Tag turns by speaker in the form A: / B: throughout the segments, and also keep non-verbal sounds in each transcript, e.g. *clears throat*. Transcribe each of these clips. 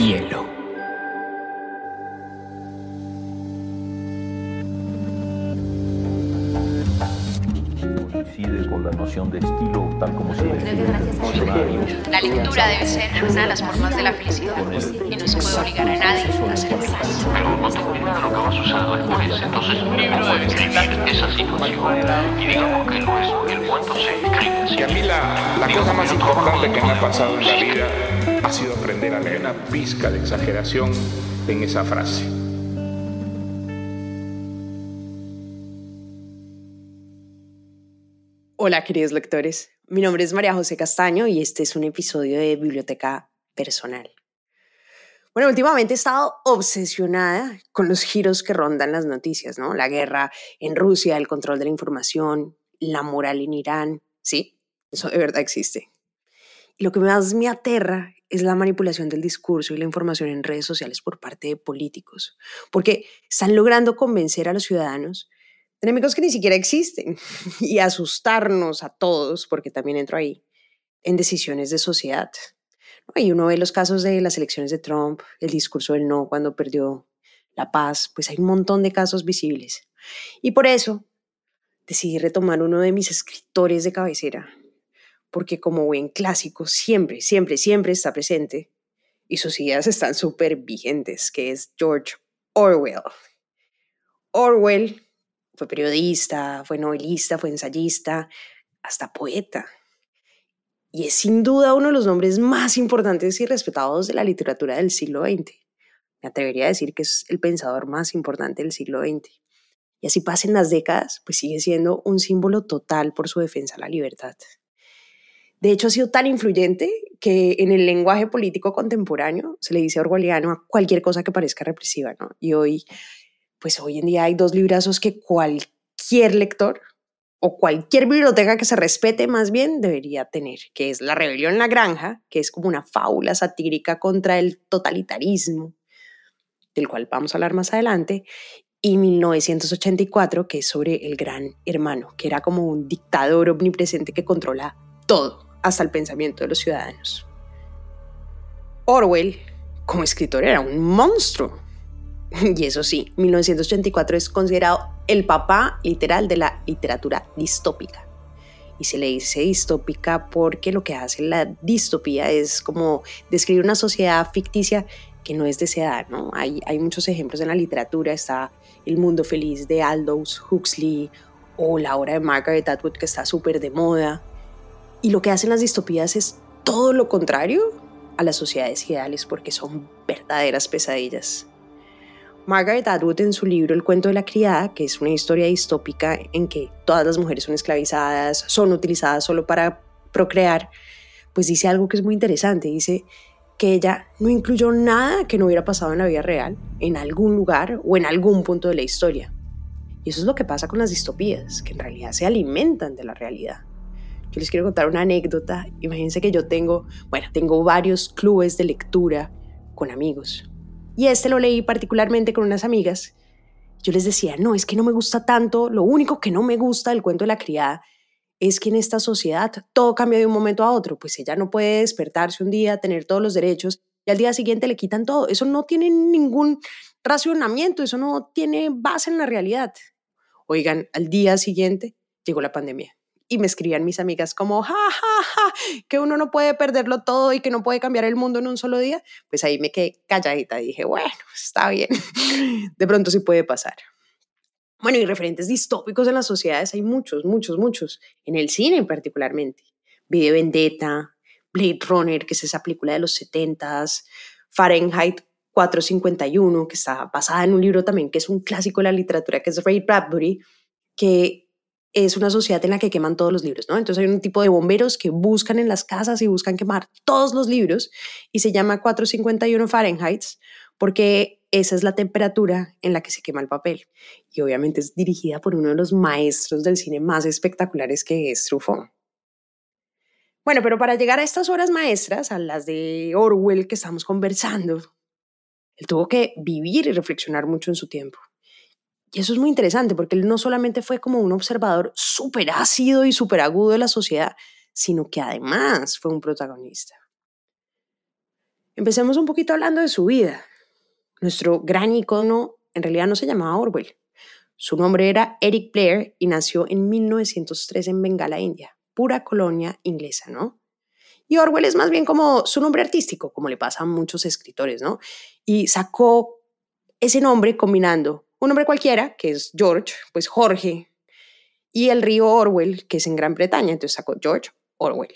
A: hielo.
B: Coincide con la noción de estilo tal como se
C: La lectura debe ser una de las formas de la felicidad y no se puede obligar a nadie a ser feliz.
D: Pero no tengo idea de lo que va a suceder después. Entonces un libro debe escribir esa situación. Y digamos que lo es, el cuento se escribe así.
E: Y a mí la, la cosa más importante que me ha pasado en la vida ha sido aprender a leer una pizca de exageración en esa frase.
F: Hola queridos lectores, mi nombre es María José Castaño y este es un episodio de Biblioteca Personal. Bueno, últimamente he estado obsesionada con los giros que rondan las noticias, ¿no? La guerra en Rusia, el control de la información, la moral en Irán, sí, eso de verdad existe. Lo que más me aterra es la manipulación del discurso y la información en redes sociales por parte de políticos, porque están logrando convencer a los ciudadanos enemigos que ni siquiera existen *laughs* y asustarnos a todos, porque también entro ahí, en decisiones de sociedad. Y uno ve los casos de las elecciones de Trump, el discurso del no cuando perdió la paz, pues hay un montón de casos visibles. Y por eso decidí retomar uno de mis escritores de cabecera, porque como buen clásico siempre, siempre, siempre está presente y sus ideas están súper vigentes, que es George Orwell. Orwell fue periodista, fue novelista, fue ensayista, hasta poeta. Y es sin duda uno de los nombres más importantes y respetados de la literatura del siglo XX. Me atrevería a decir que es el pensador más importante del siglo XX. Y así pasen las décadas, pues sigue siendo un símbolo total por su defensa a la libertad. De hecho, ha sido tan influyente que en el lenguaje político contemporáneo se le dice orwelliano a cualquier cosa que parezca represiva, ¿no? Y hoy pues hoy en día hay dos librazos que cualquier lector o cualquier biblioteca que se respete más bien debería tener, que es La rebelión en la granja, que es como una fábula satírica contra el totalitarismo, del cual vamos a hablar más adelante, y 1984, que es sobre el gran hermano, que era como un dictador omnipresente que controla todo, hasta el pensamiento de los ciudadanos. Orwell, como escritor, era un monstruo, *laughs* Y eso sí, 1984 es considerado el papá literal de la literatura distópica. Y se le dice distópica porque lo que hace la distopía es como describir una sociedad ficticia que no es deseada, ¿no? Hay, hay muchos ejemplos en la literatura, está El mundo feliz de Aldous Huxley o la obra de Margaret Atwood que está súper de moda. Y lo que hacen las distopías es todo lo contrario a las sociedades ideales porque son verdaderas pesadillas. Margaret Atwood en su libro El cuento de la criada, que es una historia distópica en que todas las mujeres son esclavizadas, son utilizadas solo para procrear, pues dice algo que es muy interesante. Dice que ella no incluyó nada que no hubiera pasado en la vida real, en algún lugar o en algún punto de la historia. Y eso es lo que pasa con las distopías, que en realidad se alimentan de la realidad. Yo les quiero contar una anécdota. Imagínense que yo tengo, bueno, tengo varios clubes de lectura con amigos. Y este lo leí particularmente con unas amigas. Yo les decía, no, es que no me gusta tanto, lo único que no me gusta del cuento de la criada es que en esta sociedad todo cambia de un momento a otro, pues ella no puede despertarse un día, tener todos los derechos y al día siguiente le quitan todo. Eso no tiene ningún racionamiento, eso no tiene base en la realidad. Oigan, al día siguiente llegó la pandemia y me escribían mis amigas como, ja, ja, ja, que uno no puede perderlo todo y que no puede cambiar el mundo en un solo día, pues ahí me quedé calladita y dije, bueno, está bien, *laughs* de pronto sí puede pasar. Bueno, y referentes distópicos en las sociedades hay muchos, muchos, muchos, en el cine particularmente. Video Vendetta, Blade Runner, que es esa película de los 70s, Fahrenheit 451, que está basada en un libro también que es un clásico de la literatura, que es Ray Bradbury, que es una sociedad en la que queman todos los libros, ¿no? Entonces hay un tipo de bomberos que buscan en las casas y buscan quemar todos los libros y se llama 451 Fahrenheit porque esa es la temperatura en la que se quema el papel. Y obviamente es dirigida por uno de los maestros del cine más espectaculares que es Truffaut. Bueno, pero para llegar a estas horas maestras, a las de Orwell que estamos conversando, él tuvo que vivir y reflexionar mucho en su tiempo. Y eso es muy interesante porque él no solamente fue como un observador súper ácido y súper agudo de la sociedad, sino que además fue un protagonista. Empecemos un poquito hablando de su vida. Nuestro gran icono en realidad no se llamaba Orwell. Su nombre era Eric Blair y nació en 1903 en Bengala, India, pura colonia inglesa, ¿no? Y Orwell es más bien como su nombre artístico, como le pasa a muchos escritores, ¿no? Y sacó ese nombre combinando un nombre cualquiera, que es George, pues Jorge, y el río Orwell, que es en Gran Bretaña, entonces sacó George Orwell.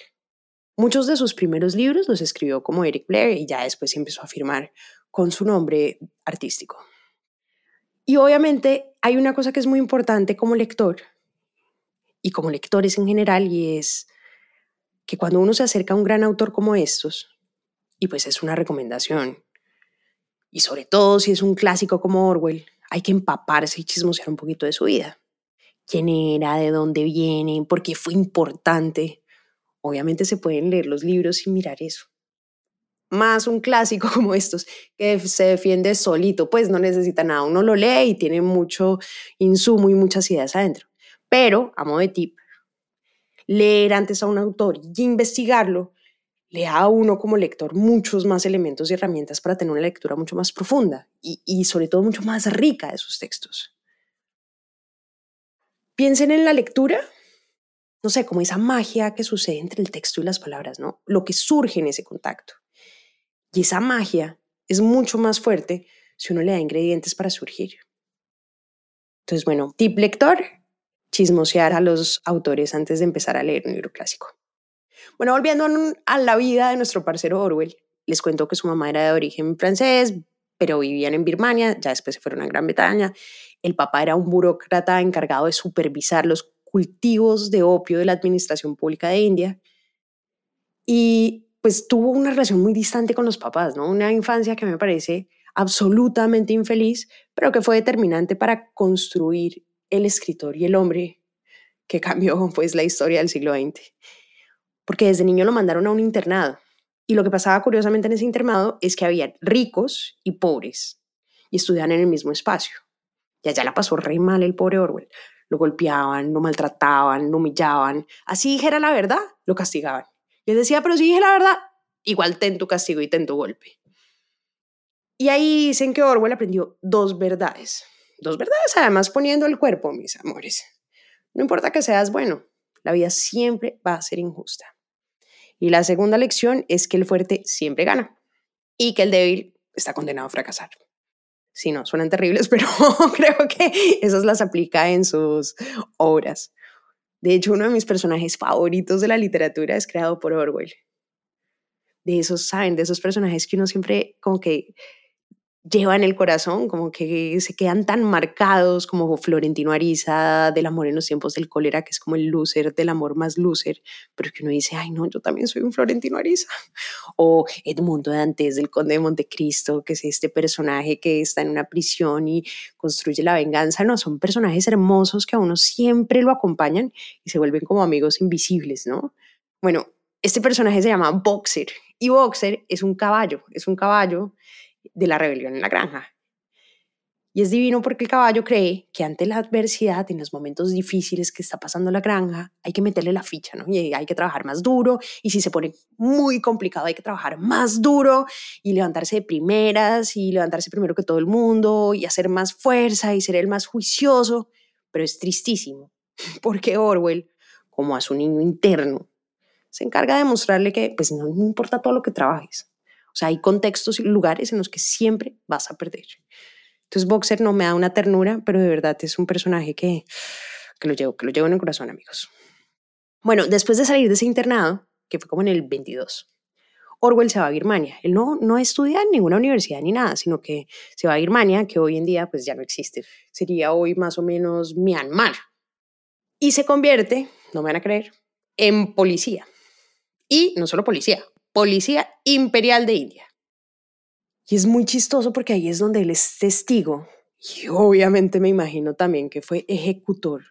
F: Muchos de sus primeros libros los escribió como Eric Blair y ya después empezó a firmar con su nombre artístico. Y obviamente hay una cosa que es muy importante como lector y como lectores en general y es que cuando uno se acerca a un gran autor como estos, y pues es una recomendación, y sobre todo si es un clásico como Orwell, hay que empaparse y chismosear un poquito de su vida. ¿Quién era? ¿De dónde viene? ¿Por qué fue importante? Obviamente se pueden leer los libros y mirar eso más un clásico *laughs* como estos, que se defiende solito, pues no necesita nada, uno lo lee y tiene mucho insumo y muchas ideas adentro. Pero, a modo de tip, leer antes a un autor y investigarlo le da a uno como lector muchos más elementos y herramientas para tener una lectura mucho más profunda y, y sobre todo mucho más rica de sus textos. Piensen en la lectura, no sé, como esa magia que sucede entre el texto y las palabras, ¿no? Lo que surge en ese contacto. Y esa magia es mucho más fuerte si uno le da ingredientes para surgir. Entonces, bueno, tip lector, chismosear a los autores antes de empezar a leer un libro clásico. Bueno, volviendo a la vida de nuestro parcero Orwell, les cuento que su mamá era de origen francés, pero vivían en Birmania, ya después se fueron a Gran Bretaña. El papá era un burócrata encargado de supervisar los cultivos de opio de la Administración Pública de India. Y pues tuvo una relación muy distante con los papás, ¿no? Una infancia que me parece absolutamente infeliz, pero que fue determinante para construir el escritor y el hombre que cambió pues la historia del siglo XX. Porque desde niño lo mandaron a un internado. Y lo que pasaba curiosamente en ese internado es que había ricos y pobres y estudiaban en el mismo espacio. Y allá la pasó re mal el pobre Orwell. Lo golpeaban, lo maltrataban, lo humillaban. Así dijera la verdad, lo castigaban. Les decía, pero si dije la verdad, igual ten tu castigo y ten tu golpe. Y ahí dicen que Orwell aprendió dos verdades. Dos verdades, además poniendo el cuerpo, mis amores. No importa que seas bueno, la vida siempre va a ser injusta. Y la segunda lección es que el fuerte siempre gana y que el débil está condenado a fracasar. Si no, suenan terribles, *laughs* pero creo que esas las aplica en sus obras. De hecho, uno de mis personajes favoritos de la literatura es creado por Orwell. De esos, ¿saben? De esos personajes que uno siempre como que lleva en el corazón, como que se quedan tan marcados como Florentino Ariza del amor en los tiempos del cólera, que es como el loser del amor más loser, pero que uno dice, ay no, yo también soy un Florentino Ariza. *laughs* O Edmundo Dantes del Conde de Montecristo, que es este personaje que está en una prisión y construye la venganza. No, son personajes hermosos que a uno siempre lo acompañan y se vuelven como amigos invisibles, ¿no? Bueno, este personaje se llama Boxer y Boxer es un caballo, es un caballo de la rebelión en la granja. Y es divino porque el caballo cree que ante la adversidad, en los momentos difíciles que está pasando la granja, hay que meterle la ficha, ¿no? Y hay que trabajar más duro. Y si se pone muy complicado, hay que trabajar más duro y levantarse de primeras y levantarse primero que todo el mundo y hacer más fuerza y ser el más juicioso. Pero es tristísimo *laughs* porque Orwell, como a su niño interno, se encarga de mostrarle que pues no importa todo lo que trabajes, o sea, hay contextos y lugares en los que siempre vas a perder. Entonces, Boxer no me da una ternura, pero de verdad es un personaje que, que lo llevo, que lo llevo en el corazón, amigos. Bueno, después de salir de ese internado, que fue como en el 22, Orwell se va a Birmania. Él no, no estudia en ninguna universidad ni nada, sino que se va a Birmania, que hoy en día pues ya no existe. Sería hoy más o menos Myanmar. Y se convierte, no me van a creer, en policía. Y no solo policía, Policía Imperial de India. Y es muy chistoso porque ahí es donde él es testigo. Y obviamente me imagino también que fue ejecutor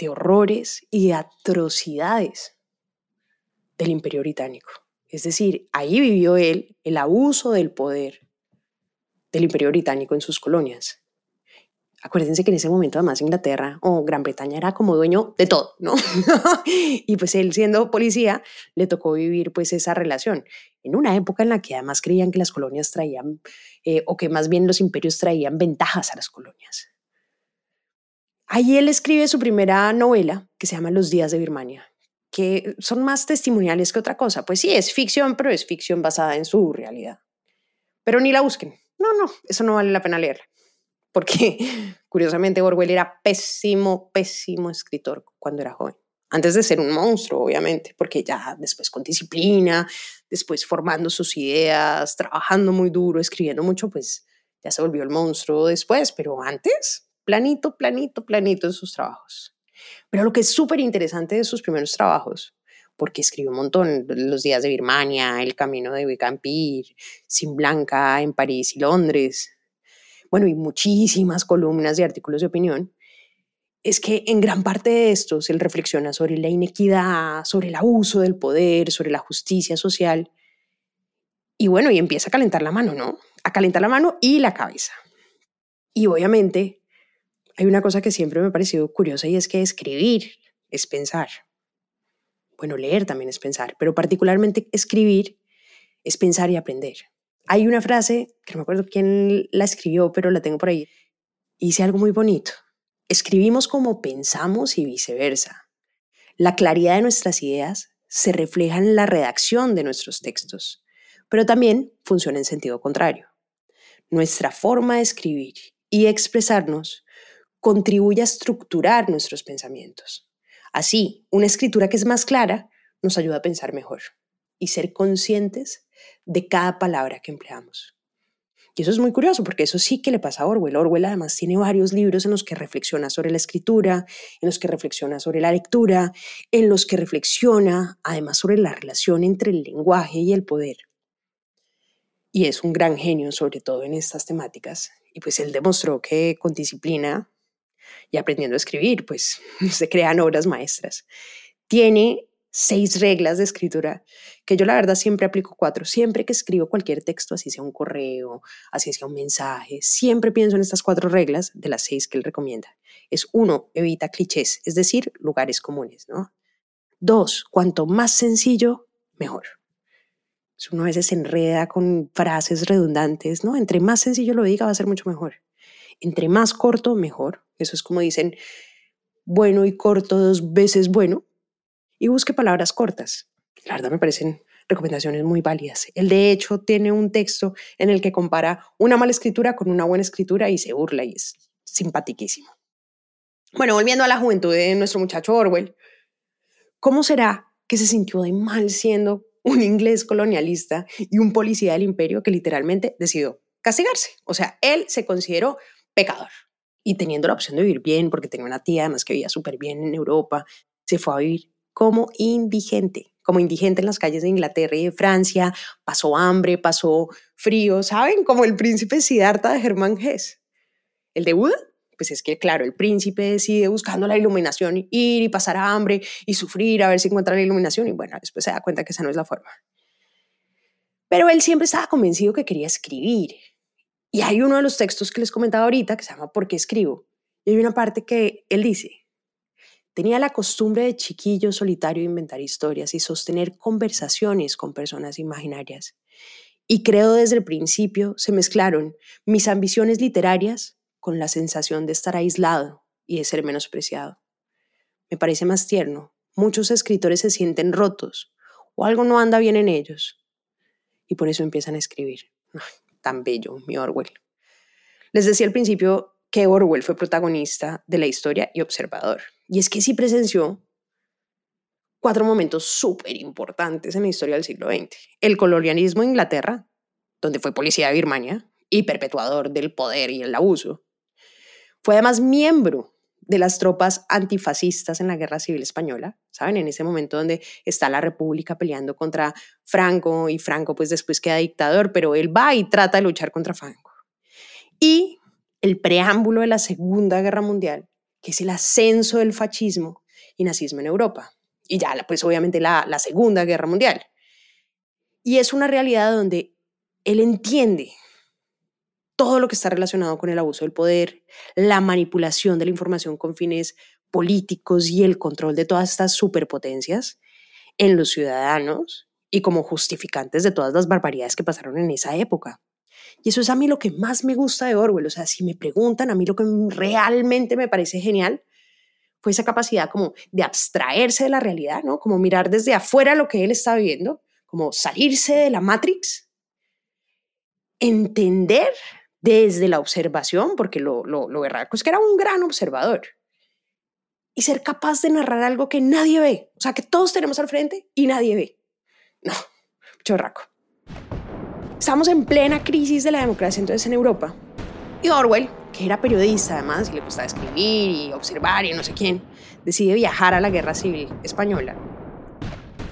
F: de horrores y atrocidades del imperio británico. Es decir, ahí vivió él el abuso del poder del imperio británico en sus colonias. Acuérdense que en ese momento además Inglaterra o Gran Bretaña era como dueño de todo, ¿no? *laughs* y pues él siendo policía le tocó vivir pues esa relación en una época en la que además creían que las colonias traían, eh, o que más bien los imperios traían ventajas a las colonias. Ahí él escribe su primera novela que se llama Los días de Birmania, que son más testimoniales que otra cosa. Pues sí, es ficción, pero es ficción basada en su realidad. Pero ni la busquen. No, no, eso no vale la pena leerla porque *laughs* curiosamente Orwell era pésimo, pésimo escritor cuando era joven. Antes de ser un monstruo, obviamente, porque ya después con disciplina, después formando sus ideas, trabajando muy duro, escribiendo mucho, pues ya se volvió el monstruo después, pero antes, planito, planito, planito en sus trabajos. Pero lo que es súper interesante de sus primeros trabajos, porque escribió un montón, Los días de Birmania, El camino de Becampir, Sin Blanca en París y Londres, bueno, y muchísimas columnas y artículos de opinión, es que en gran parte de estos él reflexiona sobre la inequidad, sobre el abuso del poder, sobre la justicia social. Y bueno, y empieza a calentar la mano, ¿no? A calentar la mano y la cabeza. Y obviamente hay una cosa que siempre me ha parecido curiosa y es que escribir es pensar. Bueno, leer también es pensar, pero particularmente escribir es pensar y aprender. Hay una frase, que no me acuerdo quién la escribió, pero la tengo por ahí, y dice algo muy bonito. Escribimos como pensamos y viceversa. La claridad de nuestras ideas se refleja en la redacción de nuestros textos, pero también funciona en sentido contrario. Nuestra forma de escribir y expresarnos contribuye a estructurar nuestros pensamientos. Así, una escritura que es más clara nos ayuda a pensar mejor y ser conscientes de cada palabra que empleamos. Y eso es muy curioso porque eso sí que le pasa a Orwell. Orwell además tiene varios libros en los que reflexiona sobre la escritura, en los que reflexiona sobre la lectura, en los que reflexiona además sobre la relación entre el lenguaje y el poder. Y es un gran genio sobre todo en estas temáticas. Y pues él demostró que con disciplina y aprendiendo a escribir, pues *laughs* se crean obras maestras. Tiene seis reglas de escritura que yo la verdad siempre aplico cuatro. Siempre que escribo cualquier texto, así sea un correo, así sea un mensaje, siempre pienso en estas cuatro reglas de las seis que él recomienda. Es uno, evita clichés, es decir, lugares comunes, ¿no? Dos, cuanto más sencillo, mejor. Uno a veces se enreda con frases redundantes, ¿no? Entre más sencillo lo diga, va a ser mucho mejor. Entre más corto, mejor. Eso es como dicen, bueno y corto dos veces bueno y busque palabras cortas. La verdad me parecen recomendaciones muy válidas. Él de hecho tiene un texto en el que compara una mala escritura con una buena escritura y se burla y es simpatiquísimo. Bueno, volviendo a la juventud de nuestro muchacho Orwell, ¿cómo será que se sintió de mal siendo un inglés colonialista y un policía del imperio que literalmente decidió castigarse? O sea, él se consideró pecador y teniendo la opción de vivir bien, porque tenía una tía además que vivía súper bien en Europa, se fue a vivir como indigente, como indigente en las calles de Inglaterra y de Francia, pasó hambre, pasó frío, ¿saben? Como el príncipe Siddhartha de Germán Hesse. ¿El de Buda? Pues es que, claro, el príncipe decide buscando la iluminación ir y pasar hambre y sufrir a ver si encuentra la iluminación y bueno, después se da cuenta que esa no es la forma. Pero él siempre estaba convencido que quería escribir. Y hay uno de los textos que les comentaba ahorita que se llama ¿Por qué escribo? Y hay una parte que él dice, Tenía la costumbre de chiquillo solitario inventar historias y sostener conversaciones con personas imaginarias. Y creo desde el principio se mezclaron mis ambiciones literarias con la sensación de estar aislado y de ser menospreciado. Me parece más tierno. Muchos escritores se sienten rotos o algo no anda bien en ellos. Y por eso empiezan a escribir. tan bello, mi Orwell. Les decía al principio que Orwell fue protagonista de la historia y observador. Y es que sí presenció cuatro momentos súper importantes en la historia del siglo XX. El colonialismo en Inglaterra, donde fue policía de Birmania y perpetuador del poder y el abuso. Fue además miembro de las tropas antifascistas en la Guerra Civil Española, ¿saben? En ese momento donde está la República peleando contra Franco y Franco pues después queda dictador, pero él va y trata de luchar contra Franco. Y el preámbulo de la Segunda Guerra Mundial, que es el ascenso del fascismo y nazismo en Europa. Y ya, pues obviamente la, la Segunda Guerra Mundial. Y es una realidad donde él entiende todo lo que está relacionado con el abuso del poder, la manipulación de la información con fines políticos y el control de todas estas superpotencias en los ciudadanos y como justificantes de todas las barbaridades que pasaron en esa época. Y eso es a mí lo que más me gusta de Orwell. O sea, si me preguntan, a mí lo que realmente me parece genial fue esa capacidad como de abstraerse de la realidad, ¿no? Como mirar desde afuera lo que él está viviendo, como salirse de la Matrix, entender desde la observación, porque lo, lo, lo es que era un gran observador, y ser capaz de narrar algo que nadie ve, o sea, que todos tenemos al frente y nadie ve. No, chorraco. Estamos en plena crisis de la democracia entonces en Europa. Y Orwell, que era periodista además y le gustaba escribir y observar y no sé quién, decide viajar a la guerra civil española.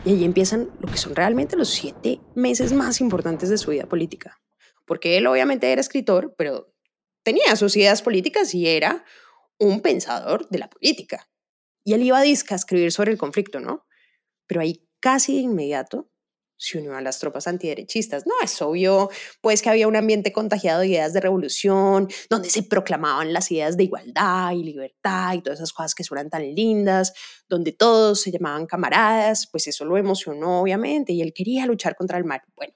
F: Y allí empiezan lo que son realmente los siete meses más importantes de su vida política. Porque él obviamente era escritor, pero tenía sus ideas políticas y era un pensador de la política. Y él iba a disca a escribir sobre el conflicto, ¿no? Pero ahí casi de inmediato se unió a las tropas antiderechistas. No, es obvio, pues que había un ambiente contagiado de ideas de revolución, donde se proclamaban las ideas de igualdad y libertad y todas esas cosas que suenan tan lindas, donde todos se llamaban camaradas, pues eso lo emocionó obviamente y él quería luchar contra el mal. Bueno,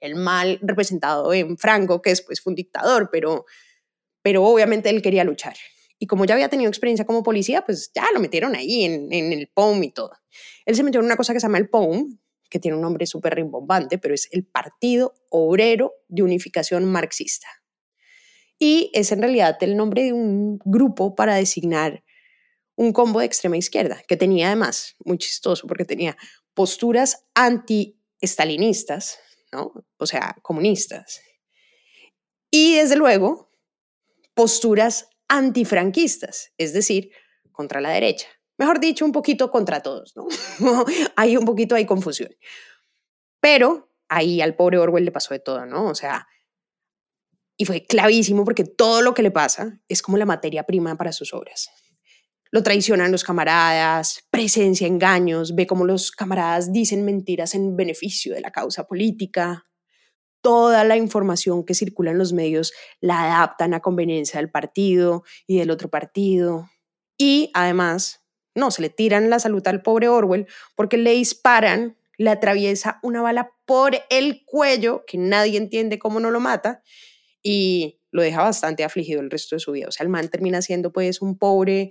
F: el mal representado en Franco, que después fue un dictador, pero, pero obviamente él quería luchar. Y como ya había tenido experiencia como policía, pues ya lo metieron ahí en, en el POUM y todo. Él se metió en una cosa que se llama el POUM, que tiene un nombre súper rimbombante, pero es el Partido Obrero de Unificación Marxista. Y es en realidad el nombre de un grupo para designar un combo de extrema izquierda, que tenía además, muy chistoso, porque tenía posturas anti-estalinistas, ¿no? o sea, comunistas, y desde luego posturas antifranquistas, es decir, contra la derecha mejor dicho, un poquito contra todos, ¿no? *laughs* hay un poquito, hay confusión. Pero ahí al pobre Orwell le pasó de todo, ¿no? O sea, y fue clavísimo porque todo lo que le pasa es como la materia prima para sus obras. Lo traicionan los camaradas, presencia engaños, ve cómo los camaradas dicen mentiras en beneficio de la causa política. Toda la información que circula en los medios la adaptan a conveniencia del partido y del otro partido. Y además no, se le tiran la salud al pobre Orwell porque le disparan, le atraviesa una bala por el cuello, que nadie entiende cómo no lo mata, y lo deja bastante afligido el resto de su vida. O sea, el man termina siendo pues un pobre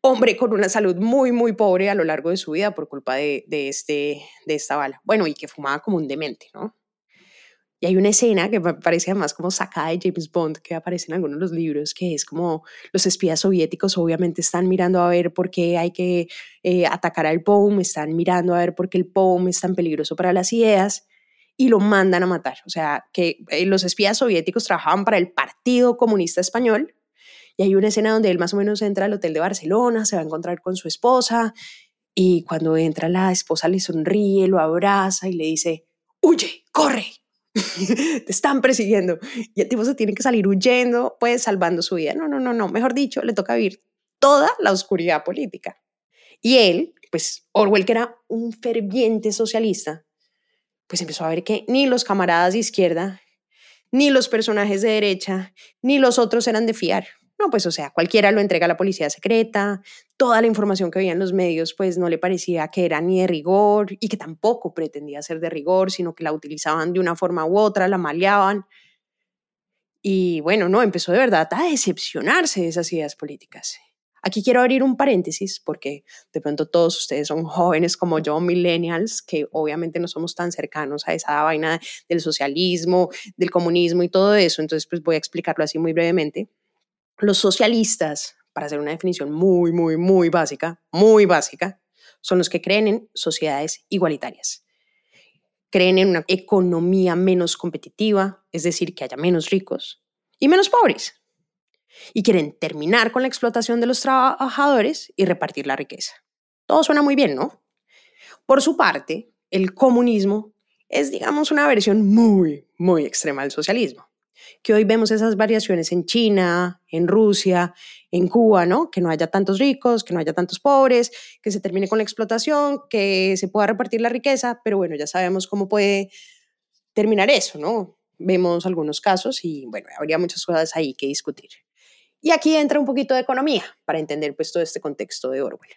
F: hombre con una salud muy, muy pobre a lo largo de su vida por culpa de, de, este, de esta bala. Bueno, y que fumaba como un demente, ¿no? Y hay una escena que parece además como sacada de James Bond, que aparece en algunos de los libros, que es como los espías soviéticos obviamente están mirando a ver por qué hay que eh, atacar al POUM, están mirando a ver por qué el POUM es tan peligroso para las ideas y lo mandan a matar. O sea, que eh, los espías soviéticos trabajaban para el Partido Comunista Español y hay una escena donde él más o menos entra al hotel de Barcelona, se va a encontrar con su esposa y cuando entra la esposa le sonríe, lo abraza y le dice, huye, corre, *laughs* te están persiguiendo y el tipo se tiene que salir huyendo, pues salvando su vida. No, no, no, no, mejor dicho, le toca vivir toda la oscuridad política. Y él, pues Orwell, que era un ferviente socialista, pues empezó a ver que ni los camaradas de izquierda, ni los personajes de derecha, ni los otros eran de fiar. No, pues o sea, cualquiera lo entrega a la policía secreta, toda la información que veía en los medios pues no le parecía que era ni de rigor y que tampoco pretendía ser de rigor, sino que la utilizaban de una forma u otra, la maleaban. Y bueno, no, empezó de verdad a decepcionarse de esas ideas políticas. Aquí quiero abrir un paréntesis porque de pronto todos ustedes son jóvenes como yo, millennials, que obviamente no somos tan cercanos a esa vaina del socialismo, del comunismo y todo eso. Entonces, pues voy a explicarlo así muy brevemente. Los socialistas, para hacer una definición muy, muy, muy básica, muy básica, son los que creen en sociedades igualitarias. Creen en una economía menos competitiva, es decir, que haya menos ricos y menos pobres. Y quieren terminar con la explotación de los trabajadores y repartir la riqueza. Todo suena muy bien, ¿no? Por su parte, el comunismo es, digamos, una versión muy, muy extrema del socialismo que hoy vemos esas variaciones en China, en Rusia, en Cuba, ¿no? Que no haya tantos ricos, que no haya tantos pobres, que se termine con la explotación, que se pueda repartir la riqueza, pero bueno, ya sabemos cómo puede terminar eso, ¿no? vemos algunos casos y bueno, habría muchas cosas ahí que discutir. Y aquí entra un poquito de economía para entender pues todo este contexto de Orwell.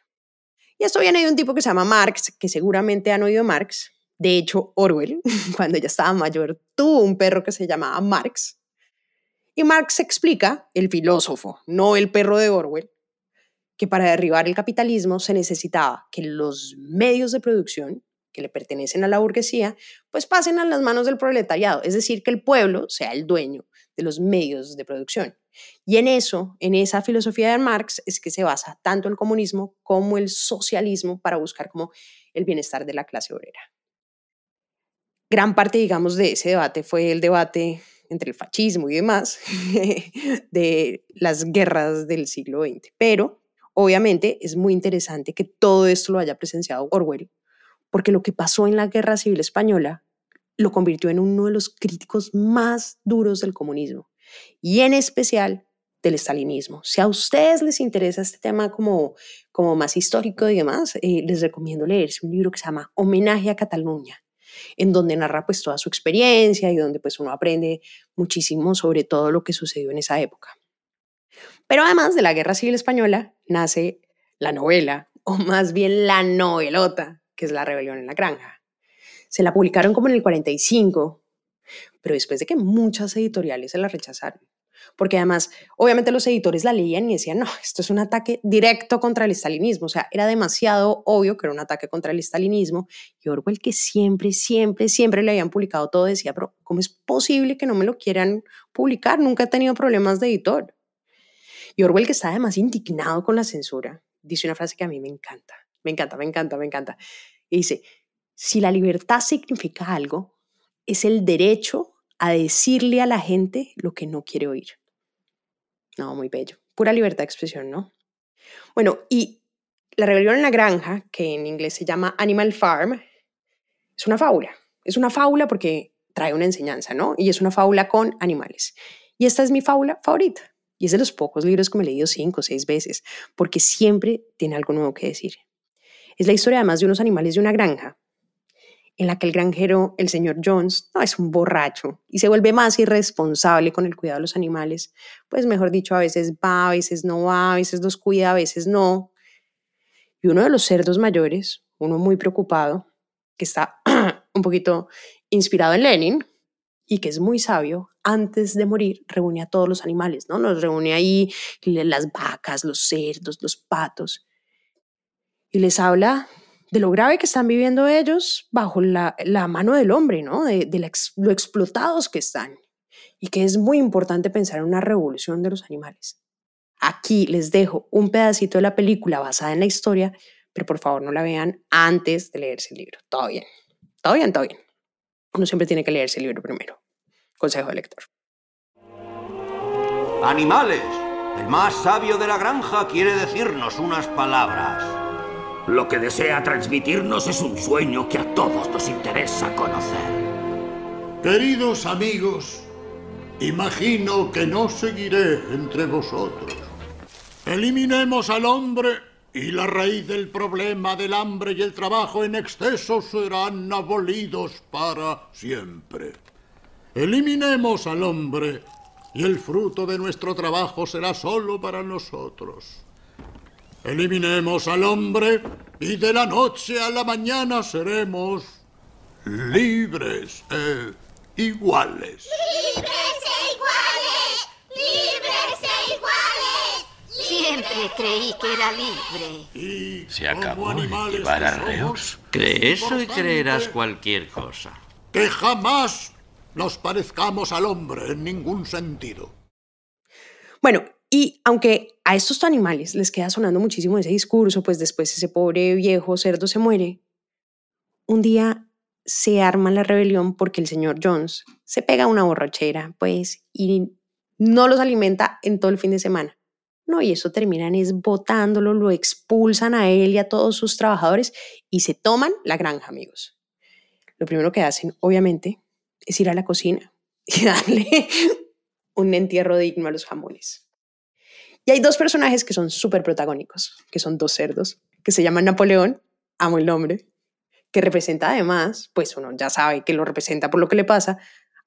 F: Y esto viene de un tipo que se llama Marx, que seguramente han oído Marx. De hecho, Orwell, *laughs* cuando ya estaba mayor, tuvo un perro que se llamaba Marx. Y Marx explica, el filósofo, no el perro de Orwell, que para derribar el capitalismo se necesitaba que los medios de producción que le pertenecen a la burguesía, pues pasen a las manos del proletariado, es decir, que el pueblo sea el dueño de los medios de producción. Y en eso, en esa filosofía de Marx, es que se basa tanto el comunismo como el socialismo para buscar como el bienestar de la clase obrera. Gran parte, digamos, de ese debate fue el debate entre el fascismo y demás *laughs* de las guerras del siglo XX. Pero, obviamente, es muy interesante que todo esto lo haya presenciado Orwell, porque lo que pasó en la Guerra Civil Española lo convirtió en uno de los críticos más duros del comunismo y en especial del estalinismo. Si a ustedes les interesa este tema como, como más histórico y demás, eh, les recomiendo leerse un libro que se llama Homenaje a Cataluña, en donde narra pues toda su experiencia y donde pues uno aprende muchísimo sobre todo lo que sucedió en esa época. Pero además de la Guerra Civil Española, nace la novela, o *laughs* más bien la novelota, que es La Rebelión en la Granja. Se la publicaron como en el 45, pero después de que muchas editoriales se la rechazaron. Porque además, obviamente los editores la leían y decían, no, esto es un ataque directo contra el estalinismo. O sea, era demasiado obvio que era un ataque contra el estalinismo. Y Orwell, que siempre, siempre, siempre le habían publicado todo, decía, pero ¿cómo es posible que no me lo quieran publicar? Nunca he tenido problemas de editor. Y Orwell, que está además indignado con la censura, dice una frase que a mí me encanta. Me encanta, me encanta, me encanta. Y dice, si la libertad significa algo, es el derecho a decirle a la gente lo que no quiere oír. No, muy bello. Pura libertad de expresión, ¿no? Bueno, y La rebelión en la granja, que en inglés se llama Animal Farm, es una fábula. Es una fábula porque trae una enseñanza, ¿no? Y es una fábula con animales. Y esta es mi fábula favorita. Y es de los pocos libros que me he leído cinco o seis veces, porque siempre tiene algo nuevo que decir. Es la historia además de unos animales de una granja, en la que el granjero, el señor Jones, no es un borracho y se vuelve más irresponsable con el cuidado de los animales. Pues mejor dicho, a veces va, a veces no va, a veces los cuida, a veces no. Y uno de los cerdos mayores, uno muy preocupado, que está *clears throat* un poquito inspirado en Lenin y que es muy sabio, antes de morir reúne a todos los animales, ¿no? Los reúne ahí, las vacas, los cerdos, los patos y les habla de lo grave que están viviendo ellos bajo la, mano del hombre, ¿no? De, lo explotados que están. Y que es muy importante pensar en una revolución de los animales. Aquí les dejo un pedacito de la película basada en la historia, pero por favor no la vean antes de leerse el libro. Todo bien, todo bien, todo bien. Uno siempre tiene que leerse el libro primero. Consejo de lector.
A: Animales. El más sabio de la granja quiere decirnos unas palabras.
G: Lo que desea transmitirnos es un sueño que a todos nos interesa conocer.
H: Queridos amigos, imagino que no seguiré entre vosotros. Eliminemos al hombre y la raíz del problema del hambre y el trabajo en exceso serán abolidos para siempre. Eliminemos al hombre y el fruto de nuestro trabajo será solo para nosotros. Eliminemos al hombre y de la noche a la mañana seremos libres e iguales.
I: ¡Libres e iguales! ¡Libres e iguales!
J: Siempre creí que era libre.
H: Y
G: ¿Se acabó de
H: animales
G: llevar arreos?
H: somos,
A: Cree eso y creerás cualquier cosa.
H: Que jamás nos parezcamos al hombre en ningún sentido.
F: Bueno, y aunque a estos animales les queda sonando muchísimo ese discurso, pues después ese pobre viejo cerdo se muere, un día se arma la rebelión porque el señor Jones se pega una borrachera, pues, y no los alimenta en todo el fin de semana. No, y eso terminan es botándolo, lo expulsan a él y a todos sus trabajadores y se toman la granja, amigos. Lo primero que hacen, obviamente, es ir a la cocina y *laughs* darle un entierro digno a los jamones. Y hay dos personajes que son súper protagónicos, que son dos cerdos, que se llaman Napoleón, amo el nombre, que representa además, pues uno ya sabe que lo representa por lo que le pasa,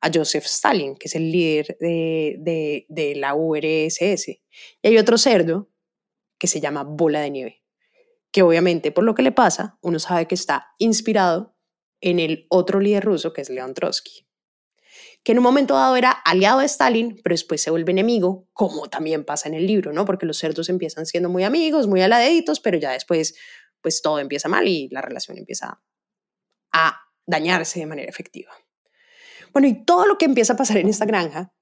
F: a Joseph Stalin, que es el líder de, de, de la URSS. Y hay otro cerdo que se llama Bola de Nieve, que obviamente por lo que le pasa, uno sabe que está inspirado en el otro líder ruso, que es León Trotsky, que en un momento dado era aliado de Stalin, pero después se vuelve enemigo, como también pasa en el libro, ¿no? Porque los cerdos empiezan siendo muy amigos, muy aladeditos, pero ya después, pues todo empieza mal y la relación empieza a dañarse de manera efectiva. Bueno, y todo lo que empieza a pasar en esta granja,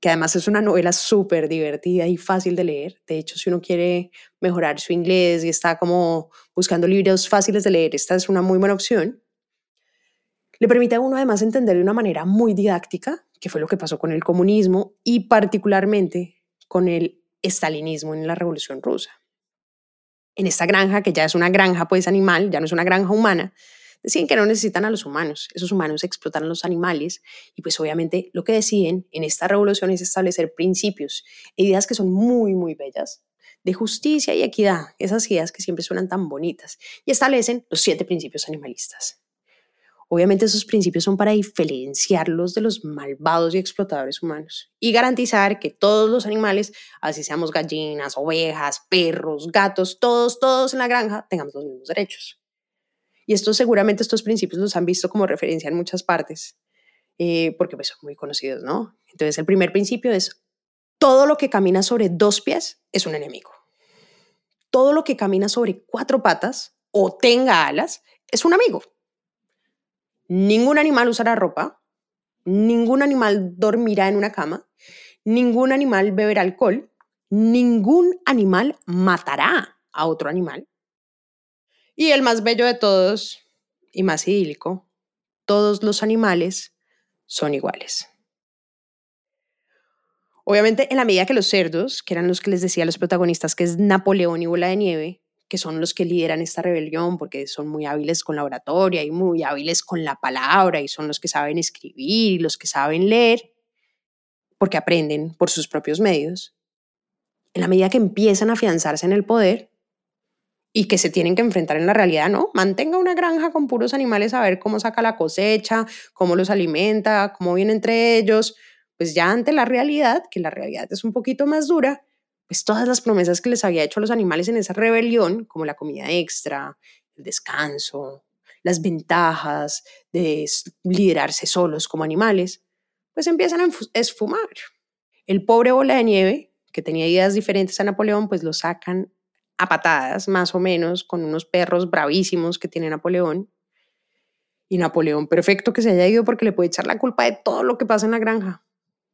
F: que además es una novela súper divertida y fácil de leer. De hecho, si uno quiere mejorar su inglés y está como buscando libros fáciles de leer, esta es una muy buena opción. Le permite a uno además entender de una manera muy didáctica, que fue lo que pasó con el comunismo y particularmente con el estalinismo en la Revolución Rusa. En esta granja, que ya es una granja pues animal, ya no es una granja humana, deciden que no necesitan a los humanos, esos humanos explotan a los animales y pues obviamente lo que deciden en esta revolución es establecer principios e ideas que son muy, muy bellas de justicia y equidad, esas ideas que siempre suenan tan bonitas, y establecen los siete principios animalistas. Obviamente esos principios son para diferenciarlos de los malvados y explotadores humanos y garantizar que todos los animales, así seamos gallinas, ovejas, perros, gatos, todos, todos en la granja, tengamos los mismos derechos. Y estos seguramente estos principios los han visto como referencia en muchas partes, eh, porque pues, son muy conocidos, ¿no? Entonces el primer principio es, todo lo que camina sobre dos pies es un enemigo. Todo lo que camina sobre cuatro patas o tenga alas es un amigo. Ningún animal usará ropa, ningún animal dormirá en una cama, ningún animal beberá alcohol, ningún animal matará a otro animal. Y el más bello de todos y más idílico, todos los animales son iguales. Obviamente, en la medida que los cerdos, que eran los que les decía a los protagonistas que es Napoleón y Bola de Nieve, que son los que lideran esta rebelión porque son muy hábiles con la oratoria y muy hábiles con la palabra y son los que saben escribir y los que saben leer, porque aprenden por sus propios medios, en la medida que empiezan a afianzarse en el poder y que se tienen que enfrentar en la realidad, ¿no? Mantenga una granja con puros animales a ver cómo saca la cosecha, cómo los alimenta, cómo viene entre ellos, pues ya ante la realidad, que la realidad es un poquito más dura, pues todas las promesas que les había hecho a los animales en esa rebelión, como la comida extra, el descanso, las ventajas de liderarse solos como animales, pues empiezan a esfumar. El pobre bola de nieve, que tenía ideas diferentes a Napoleón, pues lo sacan a patadas, más o menos, con unos perros bravísimos que tiene Napoleón. Y Napoleón, perfecto que se haya ido porque le puede echar la culpa de todo lo que pasa en la granja.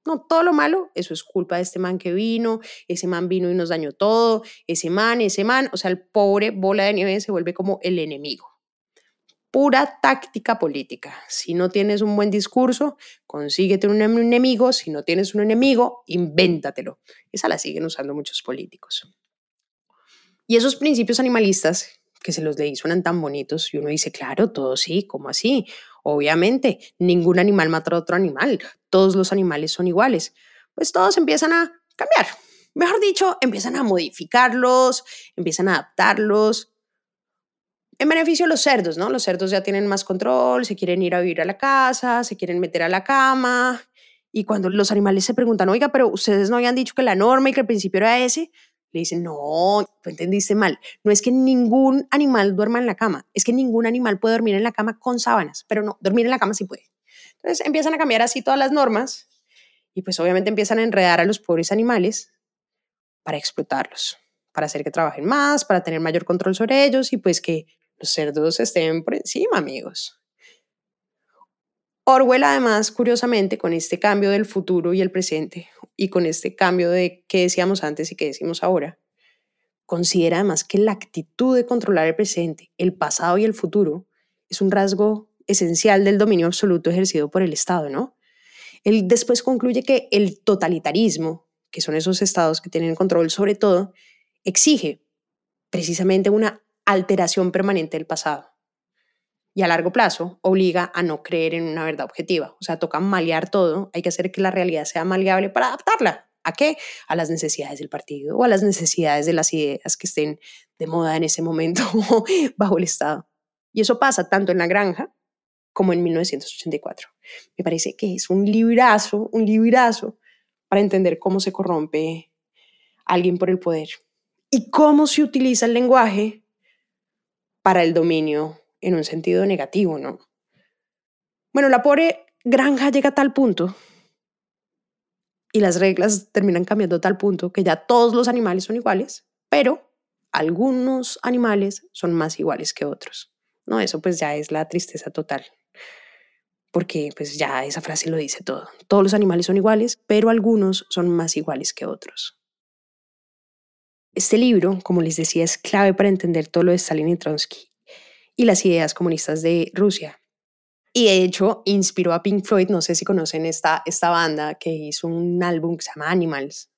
F: No, todo lo malo, eso es culpa de este man que vino, ese man vino y nos dañó todo, ese man, ese man, o sea, el pobre bola de nieve se vuelve como el enemigo. Pura táctica política. Si no tienes un buen discurso, consíguete un enemigo. Si no tienes un enemigo, invéntatelo. Esa la siguen usando muchos políticos. Y esos principios animalistas que se los leí suenan tan bonitos y uno dice, claro, todo sí, ¿cómo así? Obviamente, ningún animal mata a otro animal, todos los animales son iguales. Pues todos empiezan a cambiar. Mejor dicho, empiezan a modificarlos, empiezan a adaptarlos. En beneficio de los cerdos, ¿no? Los cerdos ya tienen más control, se quieren ir a vivir a la casa, se quieren meter a la cama. Y cuando los animales se preguntan, oiga, pero ustedes no habían dicho que la norma y que el principio era ese, le dicen, no, tú entendiste mal. No es que ningún animal duerma en la cama, es que ningún animal puede dormir en la cama con sábanas, pero no, dormir en la cama sí puede. Entonces empiezan a cambiar así todas las normas y pues obviamente empiezan a enredar a los pobres animales para explotarlos, para hacer que trabajen más, para tener mayor control sobre ellos y pues que los cerdos estén por encima, amigos. Orwell, además, curiosamente, con este cambio del futuro y el presente, y con este cambio de qué decíamos antes y qué decimos ahora, considera además que la actitud de controlar el presente, el pasado y el futuro es un rasgo esencial del dominio absoluto ejercido por el Estado, ¿no? Él después concluye que el totalitarismo, que son esos estados que tienen control sobre todo, exige precisamente una alteración permanente del pasado y a largo plazo obliga a no creer en una verdad objetiva. O sea, toca malear todo, hay que hacer que la realidad sea maleable para adaptarla. ¿A qué? A las necesidades del partido o a las necesidades de las ideas que estén de moda en ese momento *laughs* bajo el Estado. Y eso pasa tanto en la granja como en 1984. Me parece que es un librazo, un librazo para entender cómo se corrompe alguien por el poder y cómo se utiliza el lenguaje para el dominio en un sentido negativo, ¿no? Bueno, la pobre granja llega a tal punto y las reglas terminan cambiando a tal punto que ya todos los animales son iguales, pero algunos animales son más iguales que otros. No, eso pues ya es la tristeza total. Porque pues ya esa frase lo dice todo. Todos los animales son iguales, pero algunos son más iguales que otros. Este libro, como les decía, es clave para entender todo lo de Stalin y Trotsky y las ideas comunistas de Rusia. Y de hecho, inspiró a Pink Floyd, no sé si conocen esta, esta banda que hizo un álbum que se llama Animals,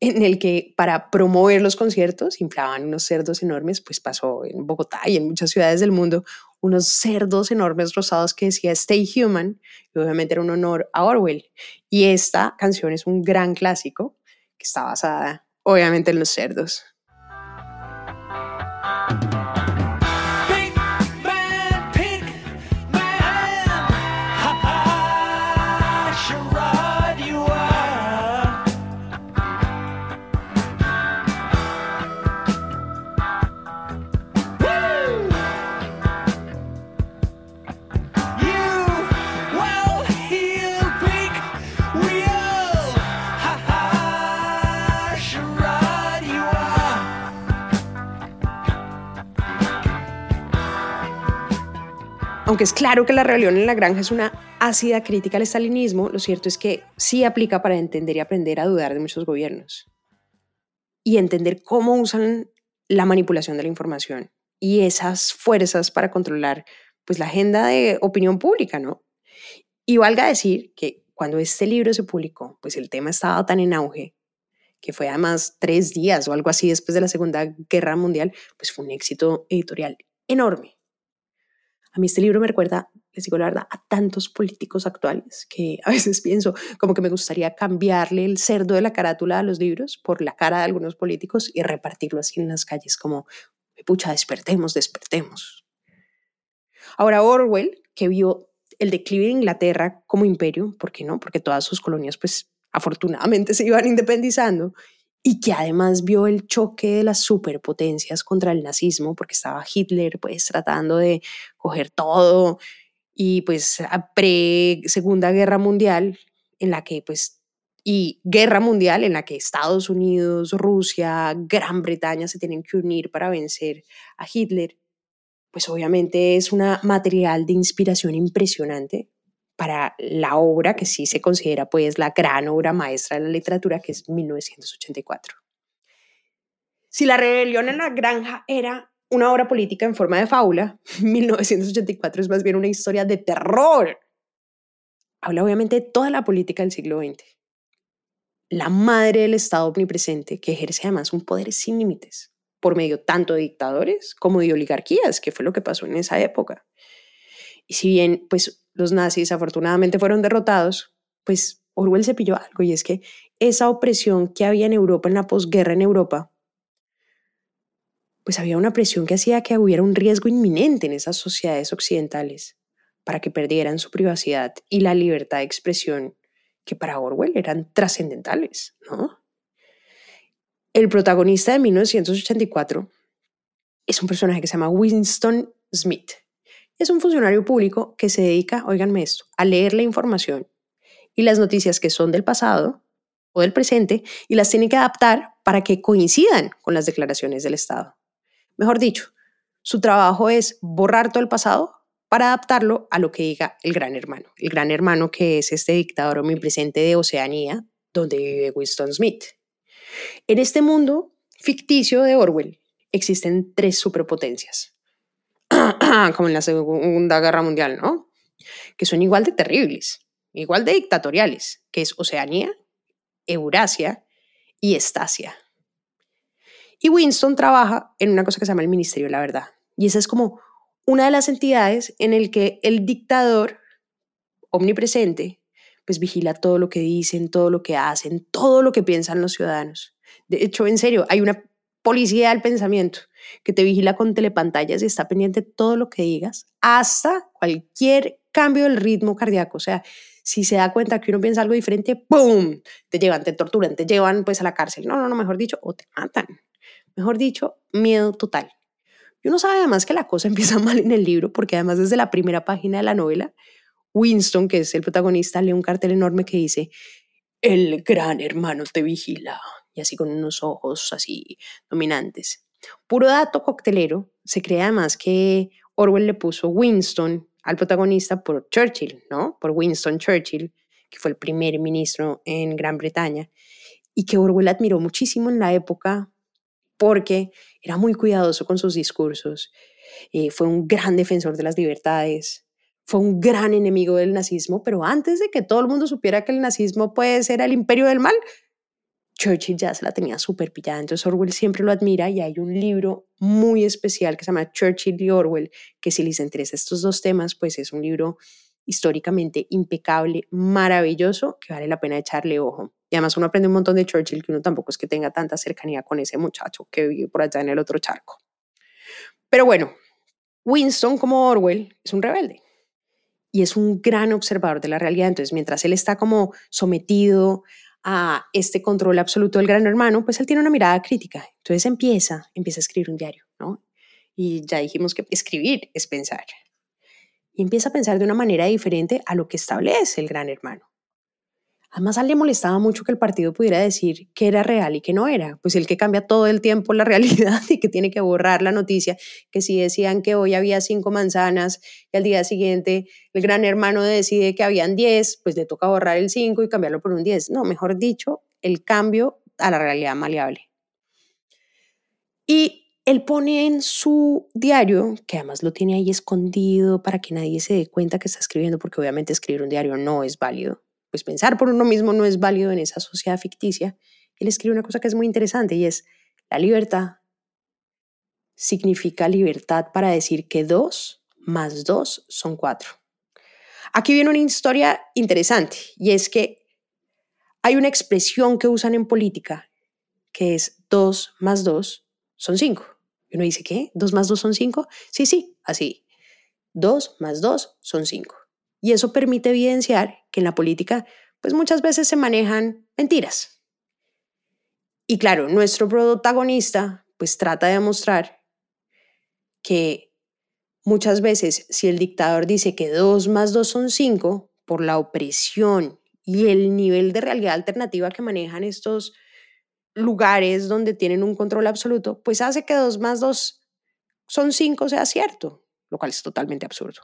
F: en el que para promover los conciertos inflaban unos cerdos enormes, pues pasó en Bogotá y en muchas ciudades del mundo, unos cerdos enormes rosados que decía Stay Human, y obviamente era un honor a Orwell. Y esta canción es un gran clásico que está basada obviamente en los cerdos. Aunque es claro que la rebelión en la granja es una ácida crítica al estalinismo, lo cierto es que sí aplica para entender y aprender a dudar de muchos gobiernos y entender cómo usan la manipulación de la información y esas fuerzas para controlar pues la agenda de opinión pública, ¿no? Y valga decir que cuando este libro se publicó, pues el tema estaba tan en auge que fue además tres días o algo así después de la Segunda Guerra Mundial, pues fue un éxito editorial enorme. A mí este libro me recuerda, les digo la verdad, a tantos políticos actuales que *laughs* a veces pienso como que me gustaría cambiarle el cerdo de la carátula a los libros por la cara de algunos políticos y repartirlo así en las calles como, pucha, despertemos, despertemos. Ahora Orwell, que vio el declive de Inglaterra como imperio, ¿por qué no? Porque todas sus colonias pues afortunadamente se iban independizando y que además vio el choque de las superpotencias contra el nazismo, porque estaba Hitler pues tratando de coger todo y pues a pre Segunda Guerra Mundial en la que pues y guerra mundial en la que Estados Unidos, Rusia, Gran Bretaña se tienen que unir para vencer a Hitler, pues obviamente es una material de inspiración impresionante para la obra que sí se considera pues la gran obra maestra de la literatura, que es 1984. Si la rebelión en la granja era una obra política en forma de fábula, *laughs* 1984 es más bien una historia de terror. Habla obviamente de toda la política del siglo XX. La madre del Estado omnipresente que ejerce además un poder sin límites por medio tanto de dictadores como de oligarquías, que fue lo que pasó en esa época. Y si bien pues los nazis afortunadamente fueron derrotados, pues Orwell se pilló algo y es que esa opresión que había en Europa, en la posguerra en Europa, pues había una presión que hacía que hubiera un riesgo inminente en esas sociedades occidentales para que perdieran su privacidad y la libertad de expresión que para Orwell eran trascendentales, ¿no? El protagonista de 1984 es un personaje que se llama Winston Smith es un funcionario público que se dedica, oiganme esto, a leer la información y las noticias que son del pasado o del presente y las tiene que adaptar para que coincidan con las declaraciones del Estado. Mejor dicho, su trabajo es borrar todo el pasado para adaptarlo a lo que diga el gran hermano. El gran hermano que es este dictador omnipresente de Oceanía, donde vive Winston Smith. En este mundo ficticio de Orwell existen tres superpotencias. Como en la Segunda Guerra Mundial, ¿no? Que son igual de terribles, igual de dictatoriales, que es Oceanía, Eurasia y Estasia. Y Winston trabaja en una cosa que se llama el Ministerio de la Verdad. Y esa es como una de las entidades en el que el dictador omnipresente pues vigila todo lo que dicen, todo lo que hacen, todo lo que piensan los ciudadanos. De hecho, en serio, hay una policía del pensamiento, que te vigila con telepantallas y está pendiente todo lo que digas, hasta cualquier cambio del ritmo cardíaco. O sea, si se da cuenta que uno piensa algo diferente, ¡pum! Te llevan, te torturan, te llevan pues a la cárcel. No, no, no, mejor dicho, o te matan. Mejor dicho, miedo total. Y uno sabe además que la cosa *laughs* empieza mal en el libro, porque además desde la primera página de la novela, Winston, que es el protagonista, lee un cartel enorme que dice, el gran hermano te vigila, y así con unos ojos así dominantes. Puro dato coctelero, se cree además que Orwell le puso Winston al protagonista por Churchill, ¿no? Por Winston Churchill, que fue el primer ministro en Gran Bretaña, y que Orwell admiró muchísimo en la época porque era muy cuidadoso con sus discursos, eh, fue un gran defensor de las libertades, fue un gran enemigo del nazismo, pero antes de que todo el mundo supiera que el nazismo puede ser el imperio del mal, Churchill ya se la tenía súper pillada, entonces Orwell siempre lo admira y hay un libro muy especial que se llama Churchill y Orwell, que si les interesa estos dos temas, pues es un libro históricamente impecable, maravilloso, que vale la pena echarle ojo. Y además uno aprende un montón de Churchill, que uno tampoco es que tenga tanta cercanía con ese muchacho que vive por allá en el otro charco. Pero bueno, Winston como Orwell es un rebelde y es un gran observador de la realidad. Entonces, mientras él está como sometido a este control absoluto del gran hermano, pues él tiene una mirada crítica. Entonces empieza, empieza a escribir un diario, ¿no? Y ya dijimos que escribir es pensar. Y empieza a pensar de una manera diferente a lo que establece el gran hermano. Además, a él le molestaba mucho que el partido pudiera decir que era real y que no era. Pues el que cambia todo el tiempo la *laughs* realidad y que tiene que borrar la noticia, que si decían que hoy había cinco manzanas y al día siguiente el gran hermano decide que habían diez, pues le toca borrar el cinco y cambiarlo por un diez. No, mejor dicho, el cambio a la realidad maleable. Y él pone en su diario, que además lo tiene ahí escondido para que nadie se dé cuenta que está escribiendo, porque obviamente escribir un diario no es válido pues pensar por uno mismo no es válido en esa sociedad ficticia, él escribe una cosa que es muy interesante y es, la libertad significa libertad para decir que dos más dos son cuatro. Aquí viene una historia interesante y es que hay una expresión que usan en política que es dos más dos son cinco. Y uno dice, ¿qué? ¿Dos más dos son cinco? Sí, sí, así. Dos más dos son cinco. Y eso permite evidenciar que en la política, pues muchas veces se manejan mentiras. Y claro, nuestro protagonista, pues trata de demostrar que muchas veces si el dictador dice que dos más dos son cinco, por la opresión y el nivel de realidad alternativa que manejan estos lugares donde tienen un control absoluto, pues hace que dos más dos son cinco sea cierto, lo cual es totalmente absurdo.